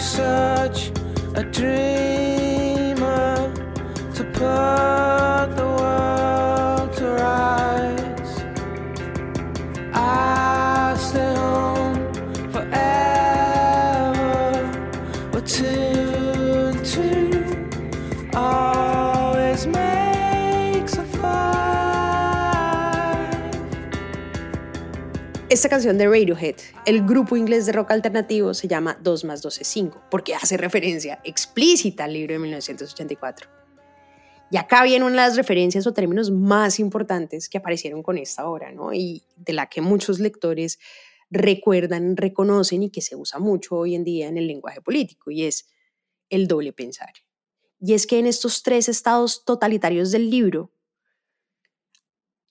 F: Such a dreamer to put Esta canción de Radiohead el grupo inglés de rock alternativo se llama 2 más 2 es 5, porque hace referencia explícita al libro de 1984. Y acá viene una de las referencias o términos más importantes que aparecieron con esta obra, ¿no? Y de la que muchos lectores recuerdan, reconocen y que se usa mucho hoy en día en el lenguaje político, y es el doble pensar. Y es que en estos tres estados totalitarios del libro,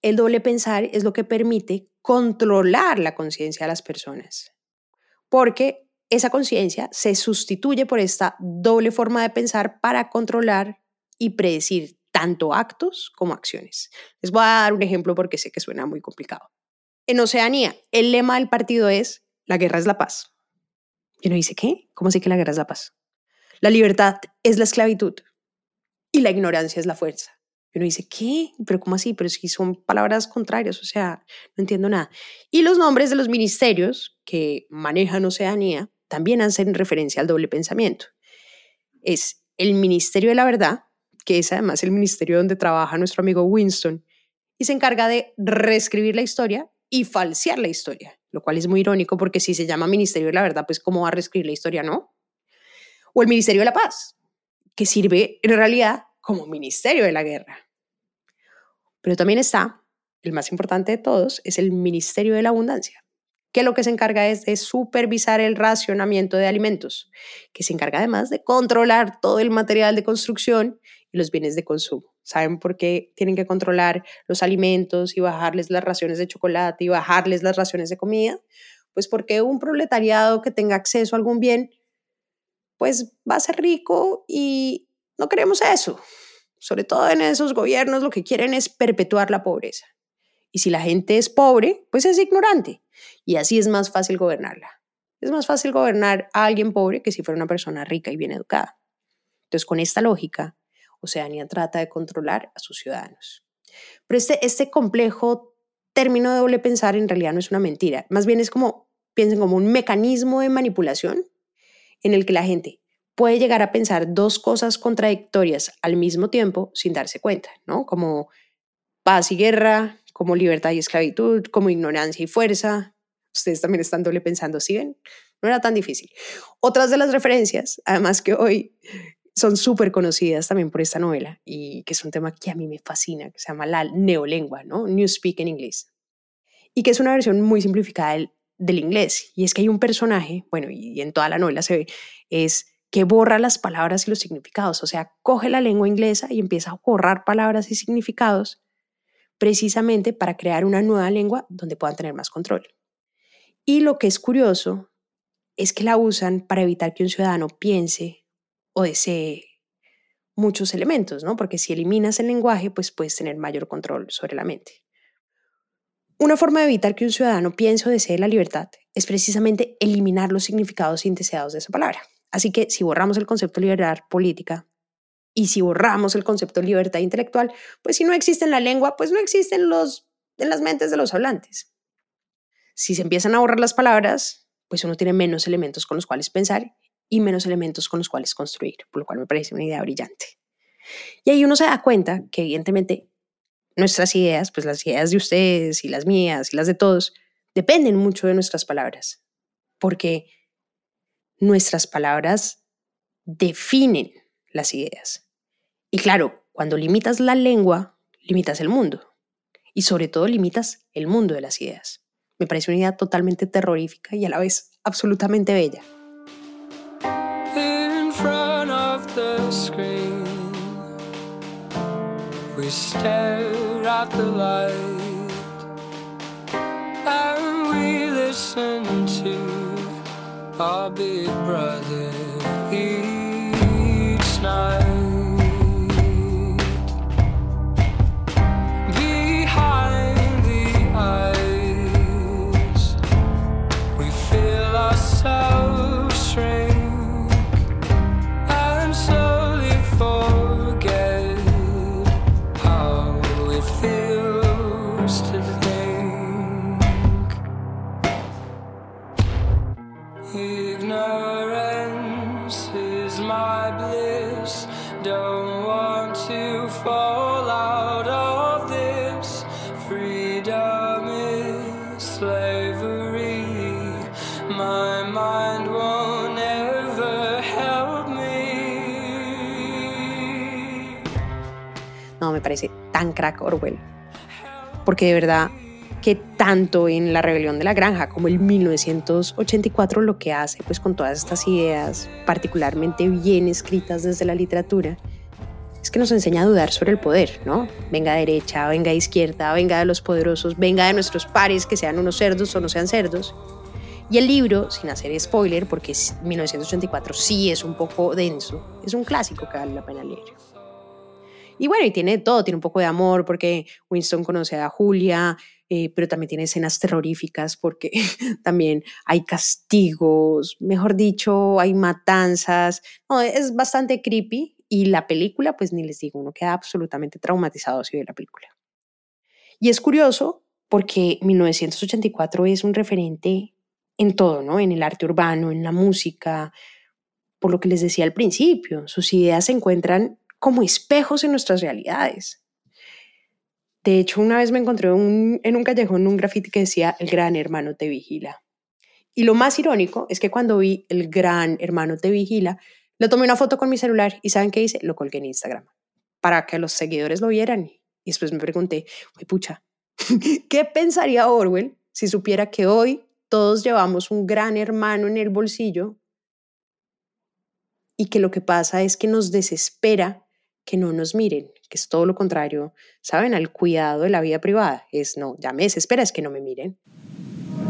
F: el doble pensar es lo que permite controlar la conciencia de las personas, porque esa conciencia se sustituye por esta doble forma de pensar para controlar y predecir tanto actos como acciones. Les voy a dar un ejemplo porque sé que suena muy complicado. En Oceanía, el lema del partido es la guerra es la paz. Y uno dice, ¿qué? ¿Cómo sé que la guerra es la paz? La libertad es la esclavitud y la ignorancia es la fuerza. Uno dice, ¿qué? ¿Pero cómo así? Pero si son palabras contrarias, o sea, no entiendo nada. Y los nombres de los ministerios que manejan Oceanía también hacen referencia al doble pensamiento. Es el Ministerio de la Verdad, que es además el ministerio donde trabaja nuestro amigo Winston, y se encarga de reescribir la historia y falsear la historia, lo cual es muy irónico porque si se llama Ministerio de la Verdad, pues ¿cómo va a reescribir la historia, no? O el Ministerio de la Paz, que sirve en realidad como Ministerio de la Guerra. Pero también está, el más importante de todos, es el Ministerio de la Abundancia, que lo que se encarga es de supervisar el racionamiento de alimentos, que se encarga además de controlar todo el material de construcción y los bienes de consumo. ¿Saben por qué tienen que controlar los alimentos y bajarles las raciones de chocolate y bajarles las raciones de comida? Pues porque un proletariado que tenga acceso a algún bien, pues va a ser rico y no queremos eso. Sobre todo en esos gobiernos lo que quieren es perpetuar la pobreza. Y si la gente es pobre, pues es ignorante. Y así es más fácil gobernarla. Es más fácil gobernar a alguien pobre que si fuera una persona rica y bien educada. Entonces, con esta lógica, Oceanía trata de controlar a sus ciudadanos. Pero este, este complejo término de doble pensar en realidad no es una mentira. Más bien es como, piensen como un mecanismo de manipulación en el que la gente puede llegar a pensar dos cosas contradictorias al mismo tiempo sin darse cuenta, ¿no? Como paz y guerra, como libertad y esclavitud, como ignorancia y fuerza. Ustedes también están doble pensando, ¿sí ven? No era tan difícil. Otras de las referencias, además que hoy son súper conocidas también por esta novela y que es un tema que a mí me fascina, que se llama la neolengua, ¿no? Newspeak en inglés. Y que es una versión muy simplificada del, del inglés. Y es que hay un personaje, bueno, y en toda la novela se ve, es que borra las palabras y los significados. O sea, coge la lengua inglesa y empieza a borrar palabras y significados precisamente para crear una nueva lengua donde puedan tener más control. Y lo que es curioso es que la usan para evitar que un ciudadano piense o desee muchos elementos, ¿no? Porque si eliminas el lenguaje, pues puedes tener mayor control sobre la mente. Una forma de evitar que un ciudadano piense o desee la libertad es precisamente eliminar los significados indeseados de esa palabra. Así que si borramos el concepto de libertad política, y si borramos el concepto de libertad intelectual, pues si no existe en la lengua, pues no existen los, en las mentes de los hablantes. Si se empiezan a borrar las palabras, pues uno tiene menos elementos con los cuales pensar y menos elementos con los cuales construir, por lo cual me parece una idea brillante. Y ahí uno se da cuenta que evidentemente nuestras ideas, pues las ideas de ustedes y las mías y las de todos, dependen mucho de nuestras palabras, porque nuestras palabras definen las ideas. Y claro, cuando limitas la lengua, limitas el mundo. Y sobre todo limitas el mundo de las ideas. Me parece una idea totalmente terrorífica y a la vez absolutamente bella. Our big brother. each me parece tan crack Orwell. Porque de verdad que tanto en La rebelión de la granja como en 1984 lo que hace pues con todas estas ideas particularmente bien escritas desde la literatura es que nos enseña a dudar sobre el poder, ¿no? Venga de derecha, venga izquierda, venga de los poderosos, venga de nuestros pares que sean unos cerdos o no sean cerdos. Y el libro, sin hacer spoiler, porque es 1984 sí es un poco denso, es un clásico que vale la pena leer. Y bueno, y tiene todo, tiene un poco de amor porque Winston conoce a Julia, eh, pero también tiene escenas terroríficas porque *laughs* también hay castigos, mejor dicho, hay matanzas. No, es bastante creepy y la película, pues ni les digo, uno queda absolutamente traumatizado si ve la película. Y es curioso porque 1984 es un referente en todo, ¿no? En el arte urbano, en la música, por lo que les decía al principio, sus ideas se encuentran como espejos en nuestras realidades. De hecho, una vez me encontré en un callejón un grafiti que decía, el gran hermano te vigila. Y lo más irónico es que cuando vi el gran hermano te vigila, le tomé una foto con mi celular y ¿saben qué hice? Lo colgué en Instagram para que los seguidores lo vieran. Y después me pregunté, "Uy, pucha, *laughs* ¿qué pensaría Orwell si supiera que hoy todos llevamos un gran hermano en el bolsillo y que lo que pasa es que nos desespera que no nos miren, que es todo lo contrario, ¿saben? Al cuidado de la vida privada. Es no, ya me es que no me miren.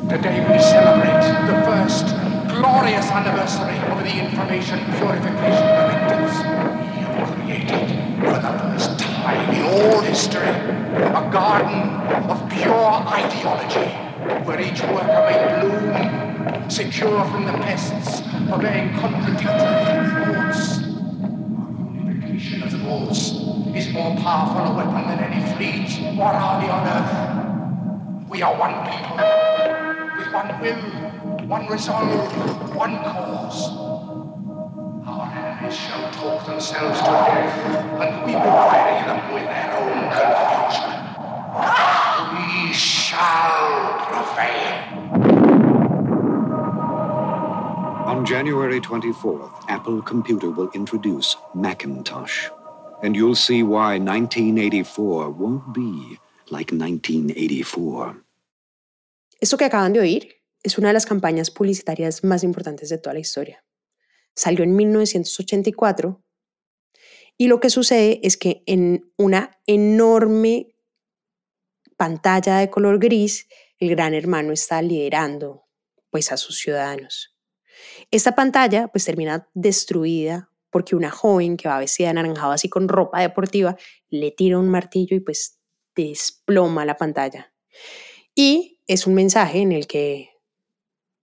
K: Today we celebrate the first glorious anniversary of the Information Purification. We have created, for the first time in all history, a garden of pure ideology, where each worker may bloom, secure from the pests, contradictory thoughts. Purification of thoughts is more powerful a weapon than any fleet or army on earth. We are one people with one will, one resolve, one cause. Our enemies shall talk themselves to death, and we will bury them with their own confusion. We shall prevail.
L: January 24th, Apple Computer will introduce Macintosh. And you'll see why 1984 won't be like 1984.
F: Esto que acaban de oír es una de las campañas publicitarias más importantes de toda la historia. Salió en 1984 y lo que sucede es que en una enorme pantalla de color gris, el gran hermano está liderando pues a sus ciudadanos. Esta pantalla pues termina destruida porque una joven que va vestida de anaranjado así con ropa deportiva le tira un martillo y pues desploma la pantalla. Y es un mensaje en el que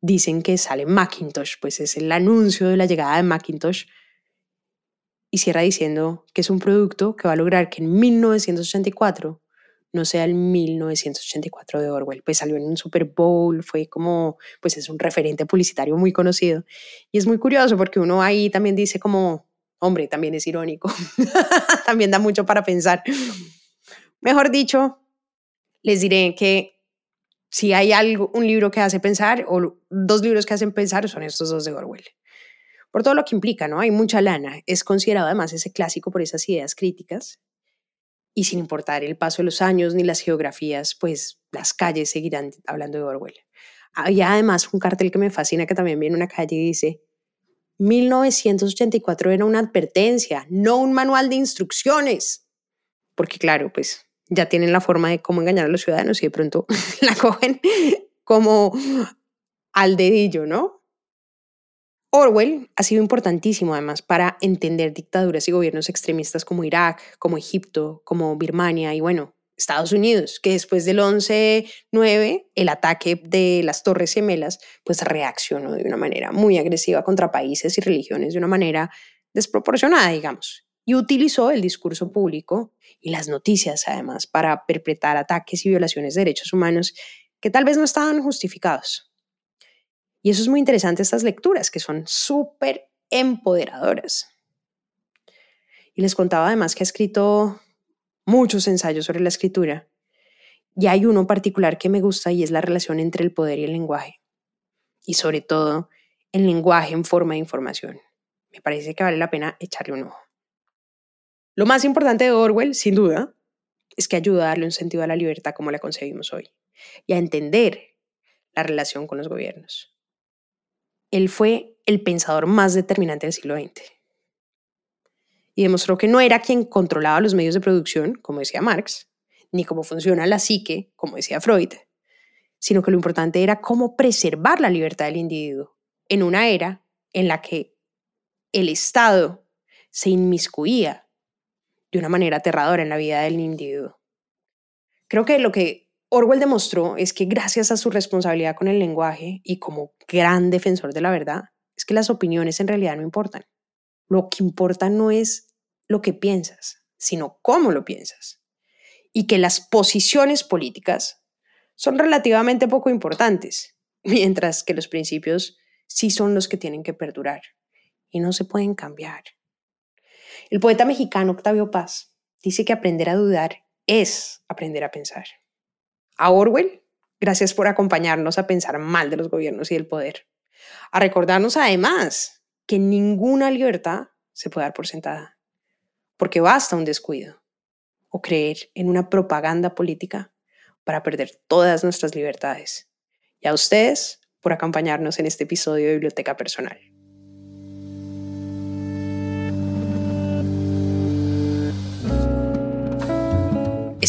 F: dicen que sale Macintosh, pues es el anuncio de la llegada de Macintosh. Y cierra diciendo que es un producto que va a lograr que en 1984 no sea el 1984 de Orwell. Pues salió en un Super Bowl, fue como, pues es un referente publicitario muy conocido. Y es muy curioso porque uno ahí también dice como, hombre, también es irónico, *laughs* también da mucho para pensar. Mejor dicho, les diré que si hay algo, un libro que hace pensar o dos libros que hacen pensar son estos dos de Orwell. Por todo lo que implica, ¿no? Hay mucha lana. Es considerado además ese clásico por esas ideas críticas. Y sin importar el paso de los años ni las geografías, pues las calles seguirán hablando de Orwell. Había además un cartel que me fascina que también viene una calle dice 1984 era una advertencia, no un manual de instrucciones. Porque claro, pues ya tienen la forma de cómo engañar a los ciudadanos y de pronto *laughs* la cogen como al dedillo, ¿no? Orwell ha sido importantísimo además para entender dictaduras y gobiernos extremistas como Irak, como Egipto, como Birmania y bueno, Estados Unidos, que después del 11-9, el ataque de las Torres Gemelas, pues reaccionó de una manera muy agresiva contra países y religiones de una manera desproporcionada, digamos, y utilizó el discurso público y las noticias además para perpetrar ataques y violaciones de derechos humanos que tal vez no estaban justificados. Y eso es muy interesante, estas lecturas, que son súper empoderadoras. Y les contaba además que ha escrito muchos ensayos sobre la escritura. Y hay uno particular que me gusta y es la relación entre el poder y el lenguaje. Y sobre todo, el lenguaje en forma de información. Me parece que vale la pena echarle un ojo. Lo más importante de Orwell, sin duda, es que ayuda a darle un sentido a la libertad como la concebimos hoy y a entender la relación con los gobiernos. Él fue el pensador más determinante del siglo XX y demostró que no era quien controlaba los medios de producción, como decía Marx, ni cómo funciona la psique, como decía Freud, sino que lo importante era cómo preservar la libertad del individuo en una era en la que el Estado se inmiscuía de una manera aterradora en la vida del individuo. Creo que lo que Orwell demostró es que gracias a su responsabilidad con el lenguaje y como gran defensor de la verdad, es que las opiniones en realidad no importan. Lo que importa no es lo que piensas, sino cómo lo piensas. Y que las posiciones políticas son relativamente poco importantes, *laughs* mientras que los principios sí son los que tienen que perdurar y no se pueden cambiar. El poeta mexicano Octavio Paz dice que aprender a dudar es aprender a pensar. A Orwell, gracias por acompañarnos a pensar mal de los gobiernos y del poder. A recordarnos además que ninguna libertad se puede dar por sentada, porque basta un descuido o creer en una propaganda política para perder todas nuestras libertades. Y a ustedes por acompañarnos en este episodio de Biblioteca Personal.